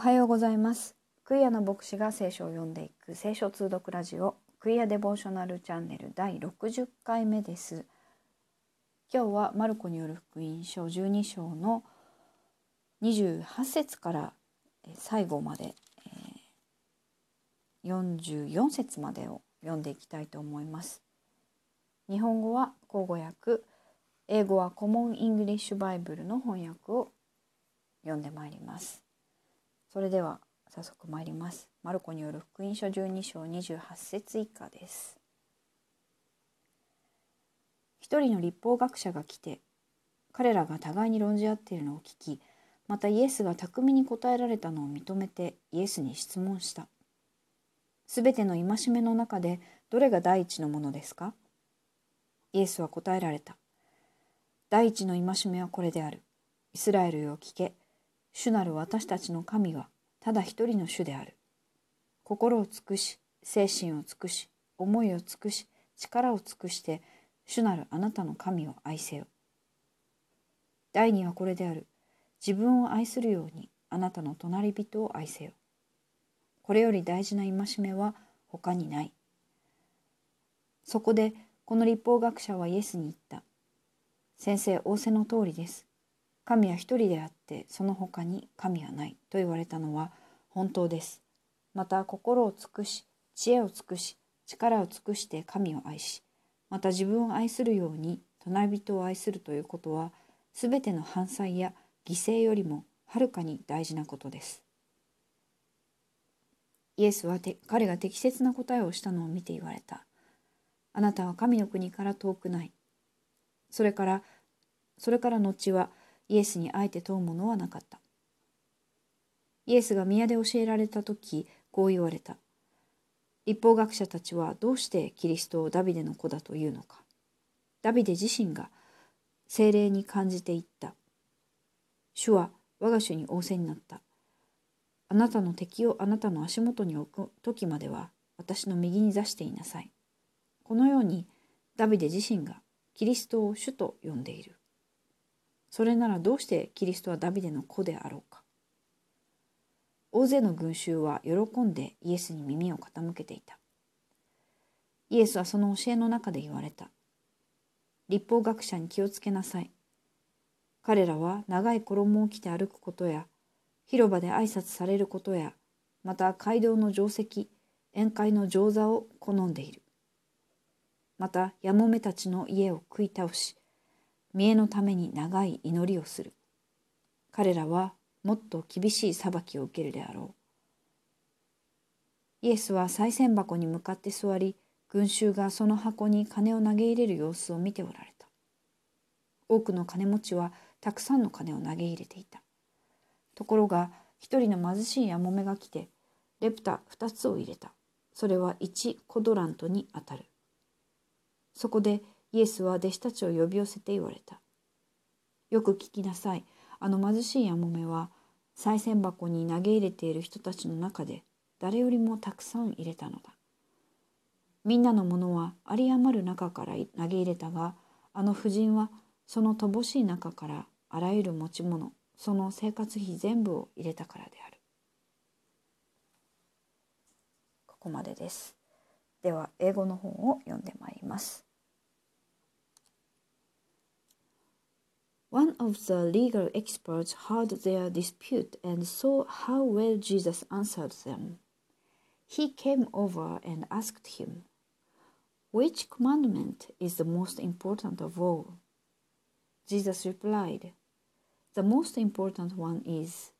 はようございます。クイアの牧師が聖書を読んでいく聖書通読ラジオ Queer Devotional チャンネル第60回目です。今日はマルコによる福音書12章の28節から最後まで44節までを読んでいきたいと思います。日本語は口語訳英語は Common English Bible の翻訳を読んでまいります。それでは早速参ります。マルコによる福音書12章28節以下です。一人の立法学者が来て、彼らが互いに論じ合っているのを聞き、またイエスが巧みに答えられたのを認めてイエスに質問した。すべての戒めの中でどれが第一のものですか？イエスは答えられた。第一の戒めはこれである。イスラエルよ聞け。主なる私たちの神はただ一人の主である。心を尽くし、精神を尽くし、思いを尽くし、力を尽くして、主なるあなたの神を愛せよ。第二はこれである。自分を愛するようにあなたの隣人を愛せよ。これより大事な戒めは他にない。そこでこの立法学者はイエスに言った。先生、仰せの通りです。神は一人であってその他に神はないと言われたのは本当です。また心を尽くし知恵を尽くし力を尽くして神を愛しまた自分を愛するように隣人を愛するということは全ての犯罪や犠牲よりもはるかに大事なことです。イエスは彼が適切な答えをしたのを見て言われた。あなたは神の国から遠くない。それからそれから後はイエスにあえて問うものはなかった。イエスが宮で教えられた時こう言われた。立法学者たちはどうしてキリストをダビデの子だというのか。ダビデ自身が精霊に感じていった。主は我が主に仰せになった。あなたの敵をあなたの足元に置く時までは私の右に座していなさい。このようにダビデ自身がキリストを主と呼んでいる。それならどうしてキリストはダビデの子であろうか？大勢の群衆は喜んでイエスに耳を傾けていた。イエスはその教えの中で言われた。立法学者に気をつけなさい。彼らは長い衣を着て歩くことや、広場で挨拶されることや、また街道の定石、宴会の上座を好んでいる。また、やもめたちの家を食い倒し、見栄のために長い祈りをする。彼らはもっと厳しい裁きを受けるであろう。イエスは賽銭箱に向かって座り、群衆がその箱に金を投げ入れる様子を見ておられた。多くの金持ちはたくさんの金を投げ入れていた。ところが一人の貧しいやもめが来て、レプタ二つを入れた。それは一コドラントにあたる。そこでイエスは弟子たちを呼び寄せて言われた。よく聞きなさい。あの貧しいやもめは、賽銭箱に投げ入れている人たちの中で誰よりもたくさん入れたのだ。みんなのものは有り余る中から投げ入れたが、あの婦人はその乏しい中からあらゆる持ち物、その生活費全部を入れたからである。ここまでです。では、英語の本を読んでまいります。One of the legal experts heard their dispute and saw how well Jesus answered them. He came over and asked him, Which commandment is the most important of all? Jesus replied, The most important one is,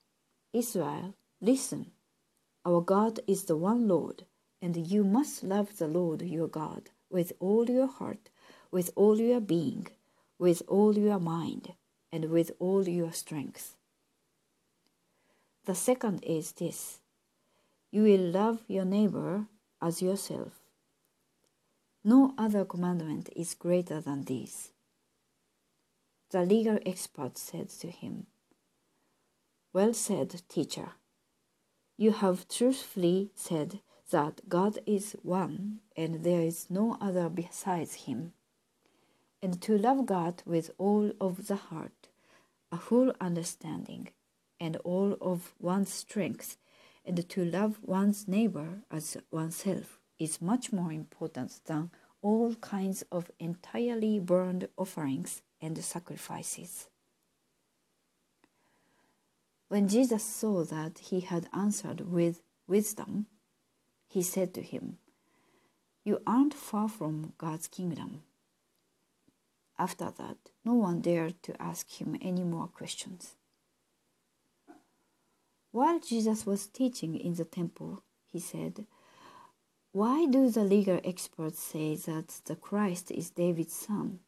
Israel, listen. Our God is the one Lord, and you must love the Lord your God with all your heart, with all your being, with all your mind and with all your strength. The second is this you will love your neighbor as yourself. No other commandment is greater than these. The legal expert said to him, Well said, teacher. You have truthfully said that God is one and there is no other besides him and to love God with all of the heart, a full understanding, and all of one's strength, and to love one's neighbor as oneself is much more important than all kinds of entirely burned offerings and sacrifices. When Jesus saw that he had answered with wisdom, he said to him, You aren't far from God's kingdom. After that, no one dared to ask him any more questions. While Jesus was teaching in the temple, he said, Why do the legal experts say that the Christ is David's son?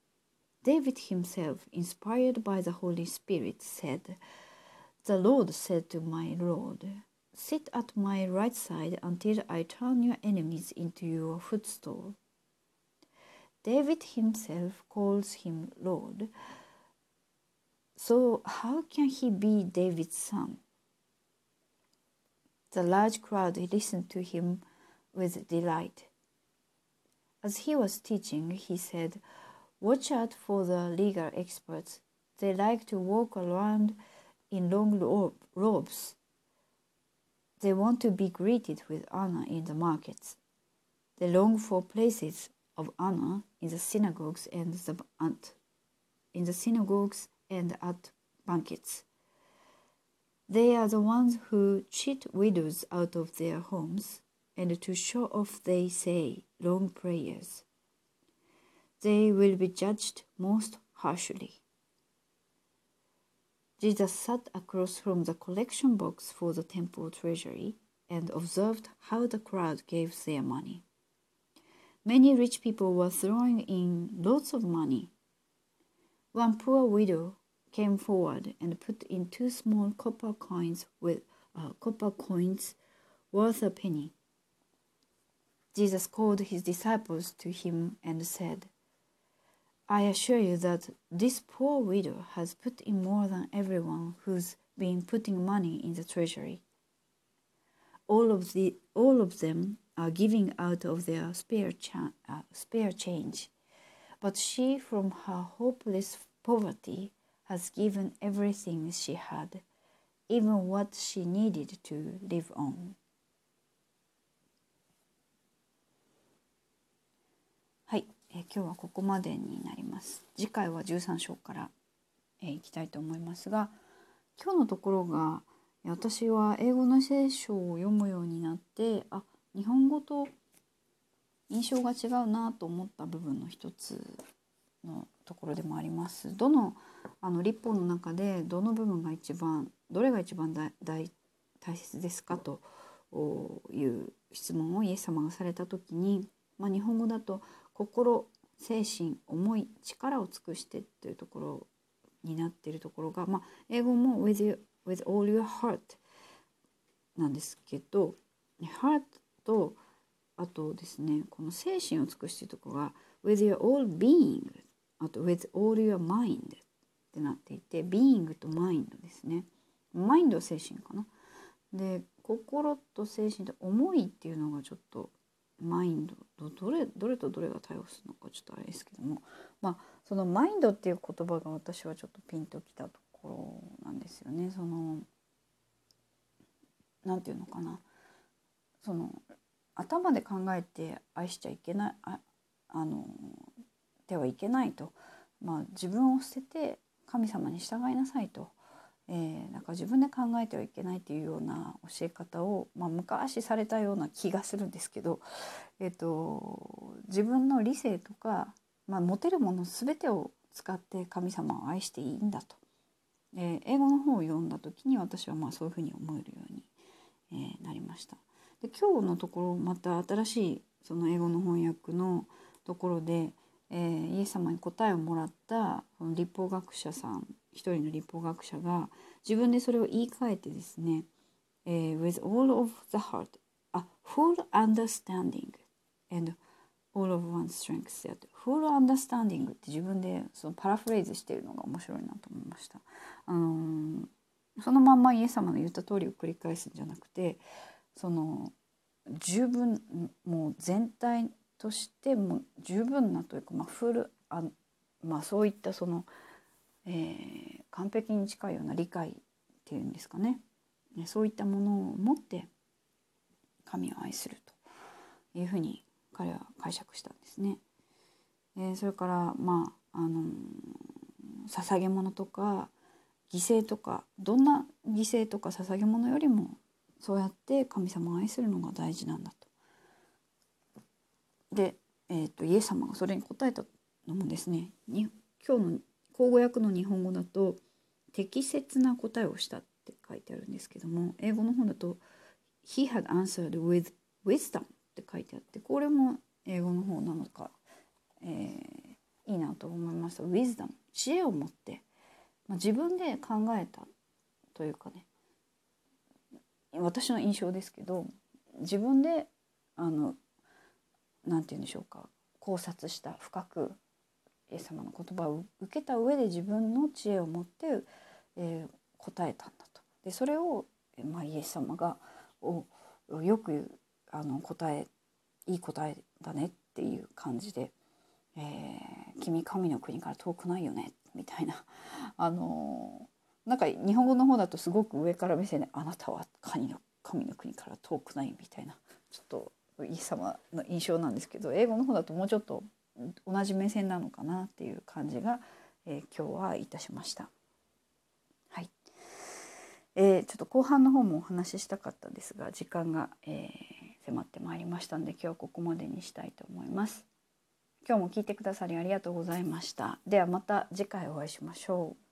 David himself, inspired by the Holy Spirit, said, The Lord said to my Lord, Sit at my right side until I turn your enemies into your footstool. David himself calls him Lord. So, how can he be David's son? The large crowd listened to him with delight. As he was teaching, he said, Watch out for the legal experts. They like to walk around in long robes. They want to be greeted with honor in the markets. They long for places of honor in the synagogues and the at, in the synagogues and at banquets. They are the ones who cheat widows out of their homes, and to show off they say long prayers. They will be judged most harshly. Jesus sat across from the collection box for the temple treasury and observed how the crowd gave their money. Many rich people were throwing in lots of money. One poor widow came forward and put in two small copper coins with uh, copper coins worth a penny. Jesus called his disciples to him and said, I assure you that this poor widow has put in more than everyone who's been putting money in the treasury. All of the all of them are giving out of their spare, cha- uh, spare change, but she, from her hopeless poverty, has given everything she had, even what she needed to live on. はい、えー、今日はここまでになります。次回は13章から、えー、いきたいと思いますが、今日のところが私は英語の聖書を読むようになって、あ、日本語と印象が違うなと思った部分の一つのところでもあります。どのあの立法の中でどの部分が一番どれが一番大大切ですかという質問をイエス様がされた時に、まあ、日本語だと心精神思い力を尽くしてというところになっているところが、まあ、英語も with, you, with all your heart なんですけど heart とあとですねこの精神を尽くしているところが with your all being あと with all your mind ってなっていて being と mind ですね。mind は精神かな。で心と精神と思いっていうのがちょっとマインドどれどれとどれが対応するのかちょっとあれですけども。まあそのマインドっていう言葉が私はちょっとピンときたところなんですよね。そのなんていうのかな。その頭で考えて愛しちゃいけないああのではいけないと、まあ、自分を捨てて神様に従いなさいと、えー、なんか自分で考えてはいけないというような教え方を、まあ、昔されたような気がするんですけど、えーと、自分の理性とか、まあ、持てるもの全てを使って神様を愛していいんだと、えー、英語の方を読んだ時に私はまあそういうふうに思えるように、えー、なりました。で今日のところまた新しいその英語の翻訳のところで、えー、イエス様に答えをもらったその立法学者さん一人の立法学者が自分でそれを言い換えてですね、えー、with all of the heart a full understanding and all of one's strength で full understanding って自分でそのパラフレーズしているのが面白いなと思いました。あのー、そのまんまイエス様の言った通りを繰り返すんじゃなくてその十分もう全体としても十分なというか、まあ、フルあ、まあ、そういったその、えー、完璧に近いような理解っていうんですかねそういったものを持って神を愛するというふうに彼は解釈したんですね。えー、それからまああのー、捧げ物とか犠牲とかどんな犠牲とか捧げ物よりもそうやって神様を愛するのが大事なんだと。で、えーと、イエス様がそれに答えたのもですねに今日の口語訳の日本語だと適切な答えをしたって書いてあるんですけども英語の方だと「He had answered with wisdom」って書いてあってこれも英語の方なのか、えー、いいなと思いました。wisdom 知恵を持って、まあ、自分で考えたというかね私の印象ですけど自分であのなんて言うんでしょうか。考察した深くイエス様の言葉を受けた上で自分の知恵を持って、えー、答えたんだと。でそれを、まあ、イエス様がおよくあの答えいい答えだねっていう感じで「えー、君神の国から遠くないよね」みたいな。あのなんか日本語の方だとすごく上から目線で「あなたは神の神の国から遠くない」みたいな。ちょっとイエス様の印象なんですけど英語の方だともうちょっと同じ目線なのかなっていう感じが、えー、今日はいたしました。はい、えー、ちょっと後半の方もお話ししたかったんですが時間が、えー、迫ってまいりましたので今日はここまでにしたいと思います。今日も聞いてくださりありがとうございました。ではまた次回お会いしましょう。